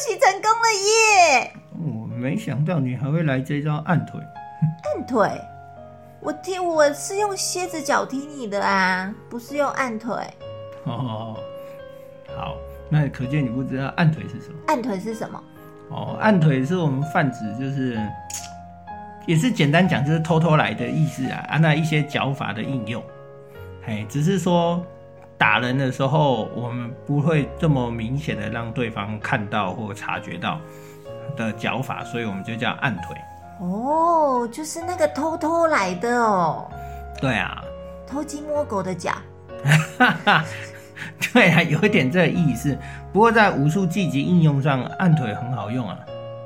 哈，偷袭成功了耶！我没想到你还会来这招按腿。按腿，我踢我是用蝎子脚踢你的啊，不是用按腿。哦，好，那可见你不知道按腿是什么。按腿是什么？哦，按腿是我们泛指，就是也是简单讲，就是偷偷来的意思啊。啊，那一些脚法的应用，嘿，只是说打人的时候，我们不会这么明显的让对方看到或察觉到的脚法，所以我们就叫按腿。哦，就是那个偷偷来的哦，对啊，偷鸡摸狗的脚。哈哈，对啊，有一点这个意思。不过在武术技击应用上，按腿很好用啊。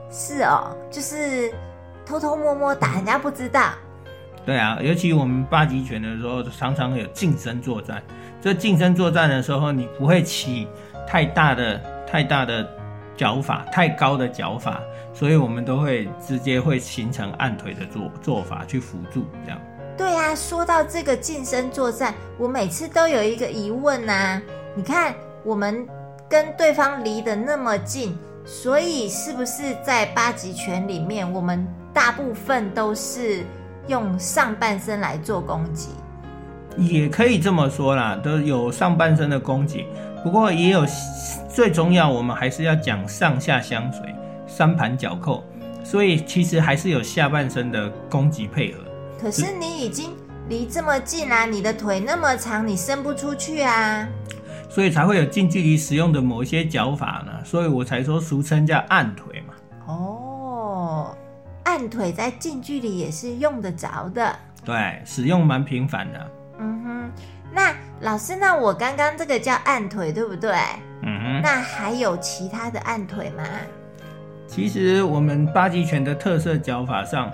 是哦，就是偷偷摸摸打人家不知道。对啊，尤其我们八极拳的时候，常常有近身作战。这近身作战的时候，你不会起太大的、太大的脚法，太高的脚法，所以我们都会直接会形成按腿的做做法去辅助这样。对啊，说到这个近身作战，我每次都有一个疑问呐、你看，我们跟对方离得那么近，所以是不是在八极拳里面，我们大部分都是用上半身来做攻击？也可以这么说啦，都有上半身的攻击，不过也有最重要，我们还是要讲上下相随、三盘脚扣，所以其实还是有下半身的攻击配合。可是你已经离这么近啦、你的腿那么长，你伸不出去啊。所以才会有近距离使用的某一些脚法呢，所以我才说俗称叫按腿嘛。哦，按腿在近距离也是用得着的。对，使用蛮频繁的。嗯，那老师，那我刚刚这个叫按腿，对不对？嗯哼，那还有其他的按腿吗？其实我们八极拳的特色脚法上，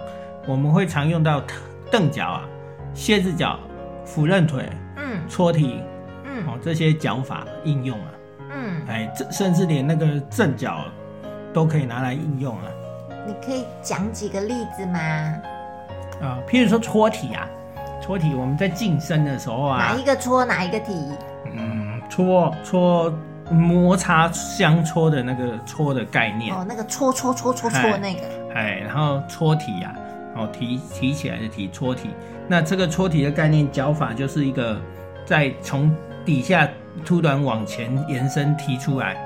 我们会常用到蹬脚啊、蝎子脚、俯刃腿、嗯搓体嗯哦这些脚法应用啊。嗯，哎，这甚至连那个正脚都可以拿来应用啊。你可以讲几个例子吗？啊，譬如说搓体啊，搓体我们在近身的时候啊哪，一个搓哪一个体？嗯，搓搓摩擦相搓的那个搓的概念，哦，那个搓搓搓搓搓哎那个。哎，然后搓体呀、哦提提起来的提搓体，那这个搓体的概念脚法就是一个在从底下突然往前延伸踢出来，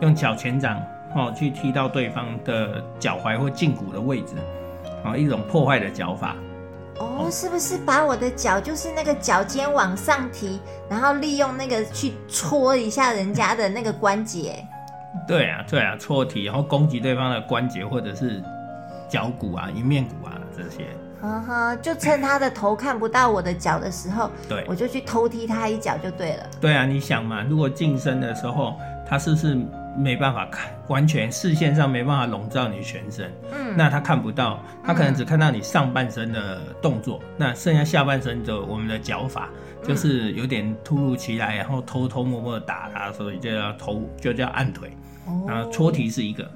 用脚前掌哦去踢到对方的脚踝或胫骨的位置，哦一种破坏的脚法。哦，是不是把我的脚就是那个脚尖往上提，然后利用那个去戳一下人家的那个关节？对啊，对啊，戳提，然后攻击对方的关节或者是脚骨啊、一面骨啊这些。呵呵，就趁他的头看不到我的脚的时候，对我就去偷踢他一脚就对了。对啊，你想嘛，如果近身的时候，他是不是没办法看，完全视线上没办法笼罩你全身？嗯，那他看不到，他可能只看到你上半身的动作，那剩下下半身的我们的脚法就是有点突如其来，然后偷偷摸摸的打他，所以就要偷，就叫按腿。然后哦，搓提是一个，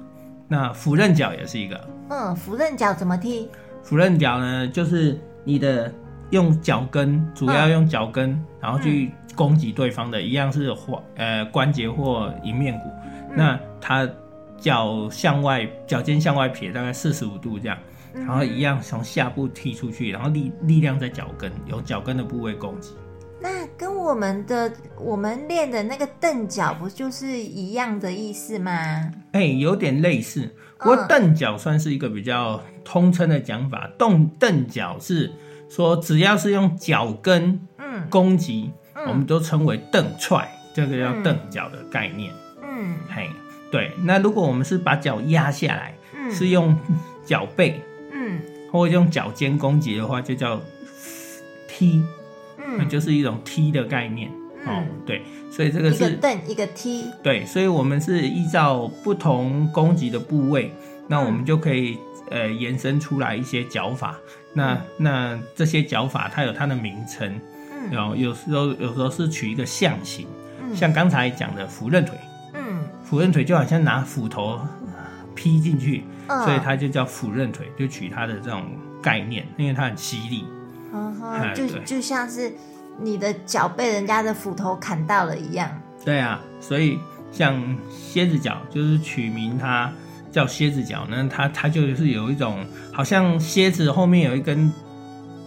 那俯刃脚也是一个。嗯，俯刃脚怎么踢？俯刃脚呢，就是你的用脚跟，主要用脚跟，然后去攻击对方的，一样是或呃关节或迎面骨。那他脚向外，脚尖向外撇，大概四十五度这样，然后一样从下部踢出去，然后力力量在脚跟，由脚跟的部位攻击。那跟我我们的我们练的那个蹬脚不就是一样的意思吗？哎、有点类似。不过嗯蹬脚算是一个比较通称的讲法，动蹬脚是说只要是用脚跟嗯攻击，嗯我们都称为蹬踹，这个叫嗯蹬脚的概念。嗯。嘿，对。那如果我们是把脚压下来，嗯。是用 脚背嗯。或者用脚尖攻击的话，就叫踢，那嗯。就是一种踢的概念。哦嗯，对，所以这个是一个是蹬一个踢，对，所以我们是依照不同攻击的部位，那我们就可以呃延伸出来一些脚法。那那这些脚法它有它的名称，嗯。然后有时候有时候是取一个象形，嗯。像刚才讲的扶刃腿，嗯扶刃腿就好像拿斧头呃劈进去，嗯，所以它就叫斧刃腿，就取它的这种概念，因为它很犀利。嗯哎哼，就就像是你的脚被人家的斧头砍到了一样。对啊，所以像蝎子脚就是取名它叫蝎子脚呢，它它就是有一种好像蝎子后面有一根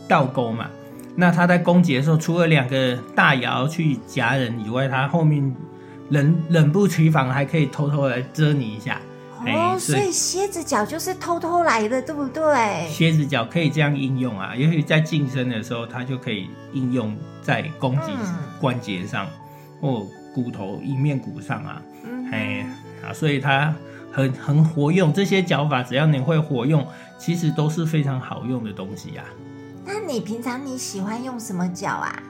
倒钩嘛，那它在攻击的时候，除了两个大摇去夹人以外，它后面冷冷不其防还可以偷偷来蛰你一下。哎哦，所以蝎子脚就是偷偷来的，对不对？蝎子脚可以这样应用啊，尤其在近身的时候，它就可以应用在攻击嗯关节上、或骨头、一面骨上啊。嗯哎啊，所以它很很活用。这些脚法只要你会活用，其实都是非常好用的东西啊。那你平常你喜欢用什么脚啊？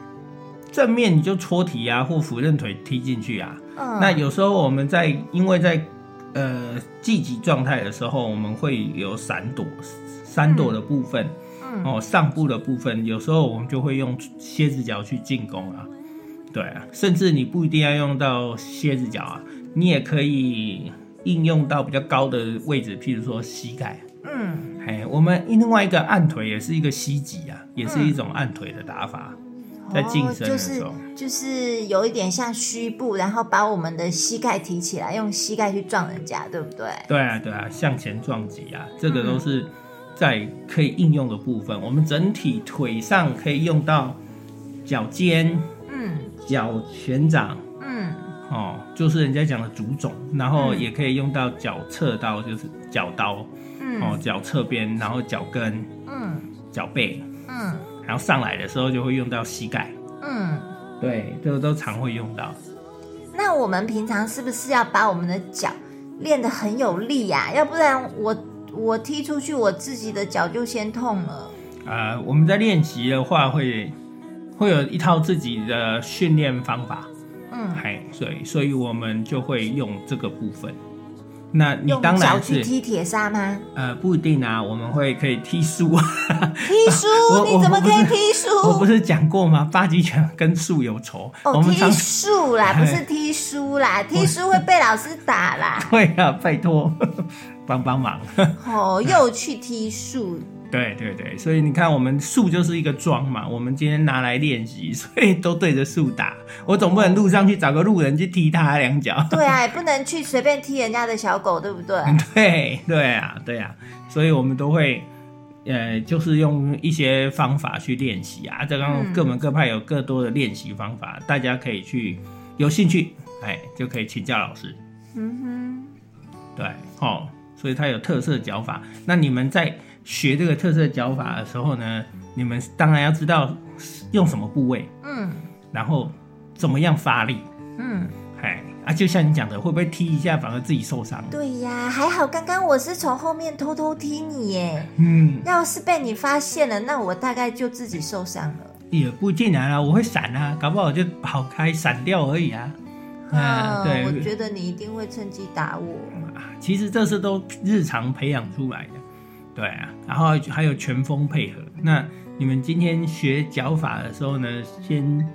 正面你就戳体啊，或俯刃腿踢进去啊。嗯，那有时候我们在因为在呃积极状态的时候，我们会有闪躲闪躲的部分、嗯。哦，上部的部分，有时候我们就会用蝎子脚去进攻啊。对啊，甚至你不一定要用到蝎子脚啊，你也可以应用到比较高的位置，譬如说膝盖。嗯。哎，我们另外一个按腿也是一个膝击啊，也是一种按腿的打法，在近身的时候。哦就是就是有一点像虚步，然后把我们的膝盖提起来，用膝盖去撞人家，对不对？对啊，对啊，向前撞击啊，这个都是在可以应用的部分。我们整体腿上可以用到脚尖、嗯脚拳掌嗯哦，就是人家讲的足肿，然后嗯也可以用到脚侧刀，就是脚刀嗯哦，脚侧边，然后脚跟、嗯脚背，嗯然后上来的时候就会用到膝盖。嗯。对，这个都常会用到。那我们平常是不是要把我们的脚练得很有力呀、要不然我我踢出去，我自己的脚就先痛了。啊，我们在练习的话会会有一套自己的训练方法，嗯，嘿，所以所以我们就会用这个部分。那你当然是去踢铁砂吗？呃不一定啊，我们会可以踢树。踢书？你怎么可以踢书？我不是讲过吗？八极拳跟树有仇，我哦，踢树啦，不是踢书啦，踢书会被老师打啦。对啊，拜托帮帮忙。哦，又去踢树，对对对，所以你看，我们树就是一个桩嘛，我们今天拿来练习，所以都对着树打。我总不能路上去找个路人去踢他两脚。对啊，也不能去随便踢人家的小狗，对不对？对对啊，对啊，所以我们都会，呃，就是用一些方法去练习啊。这刚嗯各门各派有各多的练习方法，大家可以去有兴趣，哎，就可以请教老师。嗯哼对，哦，所以它有特色脚法。那你们在学这个特色脚法的时候呢，你们当然要知道用什么部位，嗯然后怎么样发力。嗯，哎啊，就像你讲的，会不会踢一下反而自己受伤？对呀，还好刚刚我是从后面偷偷踢你耶。嗯，要是被你发现了，那我大概就自己受伤了。也不尽然啊，我会闪啊，搞不好就跑开闪掉而已啊。啊，对，我觉得你一定会趁机打我。啊其实这是都日常培养出来的，对啊。然后还有拳风配合。那你们今天学脚法的时候呢，先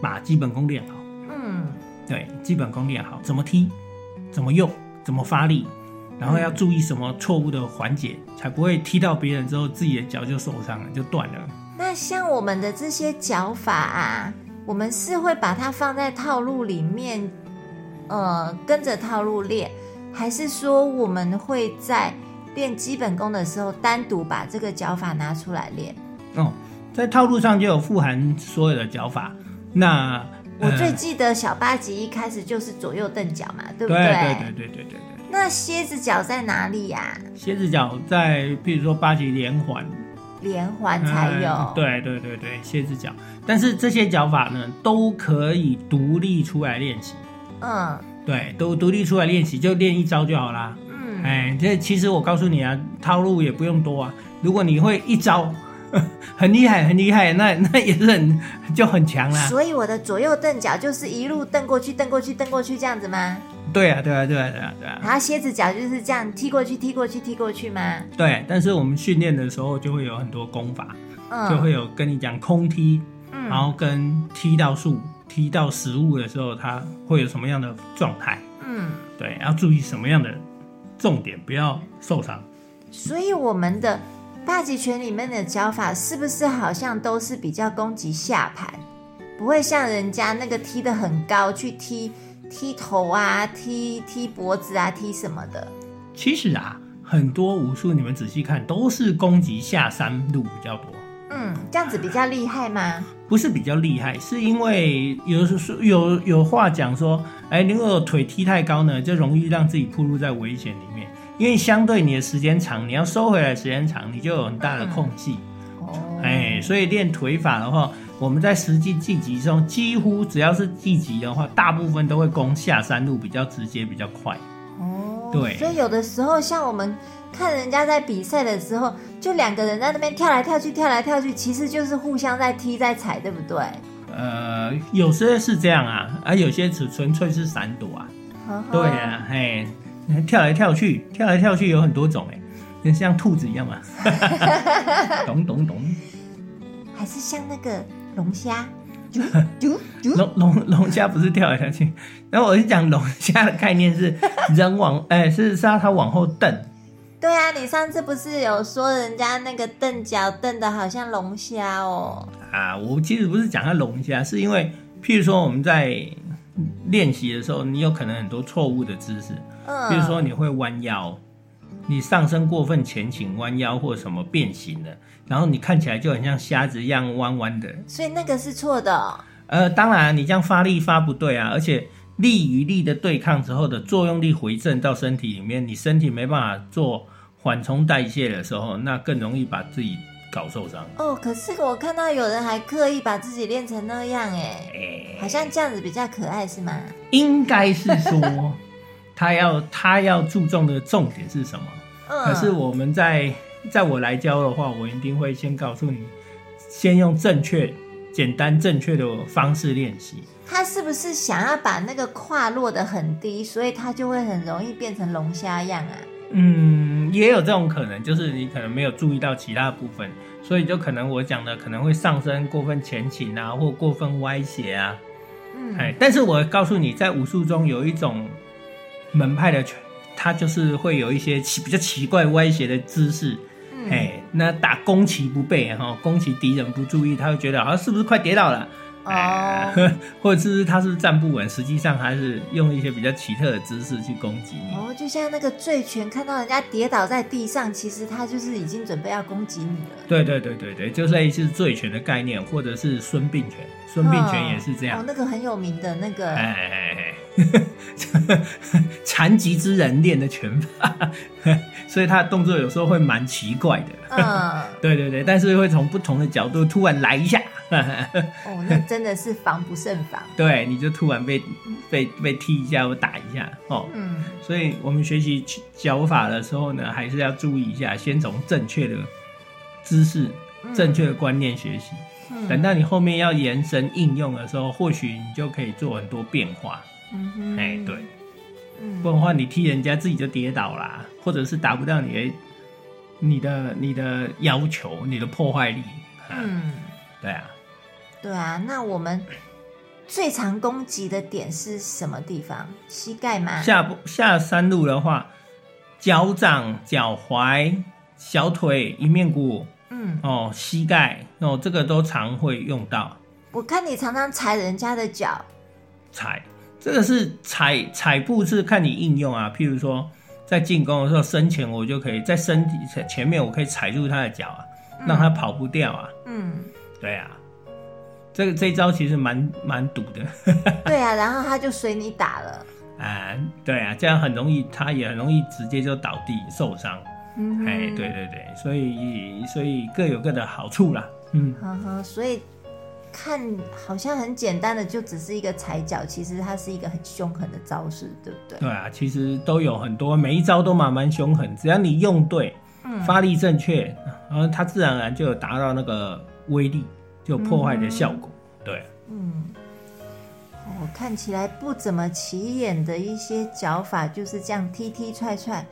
把基本功练好，嗯对，基本功练好，怎么踢，怎么用，怎么发力，然后要注意什么错误的环节，才不会踢到别人之后自己的脚就受伤了，就断了。那像我们的这些脚法啊，我们是会把它放在套路里面，呃，跟着套路练，还是说我们会在练基本功的时候单独把这个脚法拿出来练？哦，在套路上就有富含所有的脚法那呃我最记得小八级一开始就是左右蹬脚嘛，对不对对对对对对对，那蝎子脚在哪里呀、蝎子脚在譬如说八级连环连环才有。嗯对对对对，蝎子脚。但是这些脚法呢，都可以独立出来练习。嗯对，都独立出来练习，就练一招就好啦。嗯，哎，这其实我告诉你啊，套路也不用多啊。如果你会一招，很厉害，很厉害，那那也是很就很强啦。所以我的左右蹬脚就是一路蹬过去、蹬过去、蹬过去这样子吗？对啊，对啊，对啊，对啊，对啊。然后蝎子脚就是这样踢过去、踢过去、踢过去吗？对，但是我们训练的时候就会有很多功法，嗯，就会有跟你讲空踢，嗯然后跟踢到树、踢到食物的时候，它会有什么样的状态？嗯，对，要注意什么样的重点，不要受伤。所以我们的八极拳里面的脚法是不是好像都是比较攻击下盘，不会像人家那个踢得很高去踢踢头啊、踢踢脖子啊、踢什么的？其实啊，很多武术你们仔细看，都是攻击下三路比较多。嗯，这样子比较厉害吗？不是比较厉害，是因为有时说有有话讲说，哎，如果腿踢太高呢，就容易让自己暴露在危险里面。因为相对你的时间长，你要收回来时间长，你就有很大的空隙。哦，哎，所以练腿法的话，我们在实际技击中，几乎只要是技击的话，大部分都会攻下山路，比较直接，比较快。哦，对所以有的时候像我们看人家在比赛的时候，就两个人在那边跳来跳去，跳来跳去，其实就是互相在踢在踩，对不对？呃，有些是这样啊，啊，有些只纯粹是闪躲啊。呵呵对啊，嘿，跳来跳去，跳来跳去有很多种哎，就像兔子一样嘛，咚咚咚。还是像那个龙虾，啾啾啾，龙龙龙虾不是跳下去，然后我是讲龙虾的概念是 人往，哎、是是让它往后蹬，对啊，你上次不是有说人家那个蹬脚蹬的好像龙虾哦？啊，我其实不是讲它龙虾，是因为譬如说我们在练习的时候，你有可能很多错误的姿势，嗯，比如说你会弯腰，你上身过分前倾弯腰或什么变形的，然后你看起来就很像瞎子一样弯弯的。所以那个是错的哦、呃，当然你这样发力发不对啊，而且力与力的对抗之后的作用力回正到身体里面，你身体没办法做缓冲代谢的时候，那更容易把自己搞受伤。哦，可是我看到有人还刻意把自己练成那样，哎，哎好像这样子比较可爱，是吗？应该是说，他要他要注重的重点是什么？嗯，可是我们在在我来教的话，我一定会先告诉你，先用正确、简单、正确的方式练习。他是不是想要把那个胯落得很低，所以他就会很容易变成龙虾样啊？嗯，也有这种可能，就是你可能没有注意到其他部分，所以就可能我讲的可能会上身过分前倾啊，或过分歪斜啊。嗯，哎，但是我告诉你，在武术中有一种门派的拳，它就是会有一些奇比较奇怪歪斜的姿势。嗯哎，那打攻其不备哈，攻其敌人不注意，他会觉得好像是不是快跌倒了？哎哦 或者是他是不是站不稳，实际上还是用一些比较奇特的姿势去攻击你。哦，就像那个醉拳，看到人家跌倒在地上，其实他就是已经准备要攻击你了。对对对对对，就类似醉拳的概念，或者是孙膑拳，孙膑拳也是这样哦，。那个很有名的那个，哎哎哎哎，残疾之人练的拳法，所以他的动作有时候会蛮奇怪的。嗯，对对对，但是会从不同的角度突然来一下，哦，那真的是防不胜防。对，你就突然被被被踢一下或打一下哦。嗯，所以我们学习脚法的时候呢，还是要注意一下，先从正确的姿势、正确的观念学习。嗯等到你后面要延伸应用的时候，或许你就可以做很多变化。嗯哼哎、对，嗯不然的话你踢人家自己就跌倒啦，或者是达不到你的你的你的要求、你的破坏力。嗯，嗯，对啊。对啊，那我们最常攻击的点是什么地方？膝盖吗？下步下山路的话，脚掌、脚踝、小腿、一面骨嗯，哦，膝盖哦，这个都常会用到我看你常常踩人家的脚，踩。这个是踩踩步是看你应用啊，譬如说在进攻的时候，身前我就可以在身体前面，我可以踩住他的脚啊，让他跑不掉啊。嗯，对啊，这个这一招其实蛮蛮毒的。对啊，然后他就随你打了。啊，对啊，这样很容易，他也很容易直接就倒地受伤。嗯哼哎，对对对，所以所以各有各的好处啦。嗯，呵呵，所以看好像很简单的，就只是一个踩脚，其实它是一个很凶狠的招式，对不对？对啊，其实都有很多，每一招都蛮蛮凶狠，只要你用对，嗯发力正确，然后它自然而然就有达到那个威力，就有破坏的效果。对，嗯，哦，看起来不怎么起眼的一些脚法，就是这样踢踢踹踹。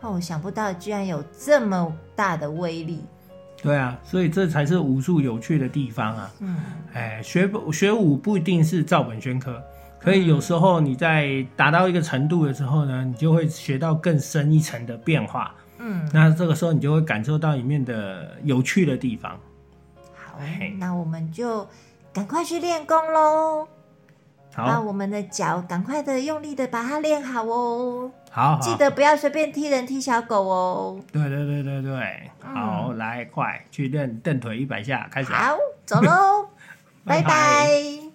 哦，想不到居然有这么大的威力。对啊，所以这才是武术有趣的地方啊。嗯，哎，学学武不一定是照本宣科，可以有时候你在达到一个程度的时候呢，你就会学到更深一层的变化。嗯，那这个时候你就会感受到里面的有趣的地方。好，那我们就赶快去练功喽，把好，我们的脚赶快的用力的把它练好哦。好，好。记得不要随便踢人踢小狗哦。对对对对对，好，来，快去练蹬腿一百下，开始。好，走喽，拜拜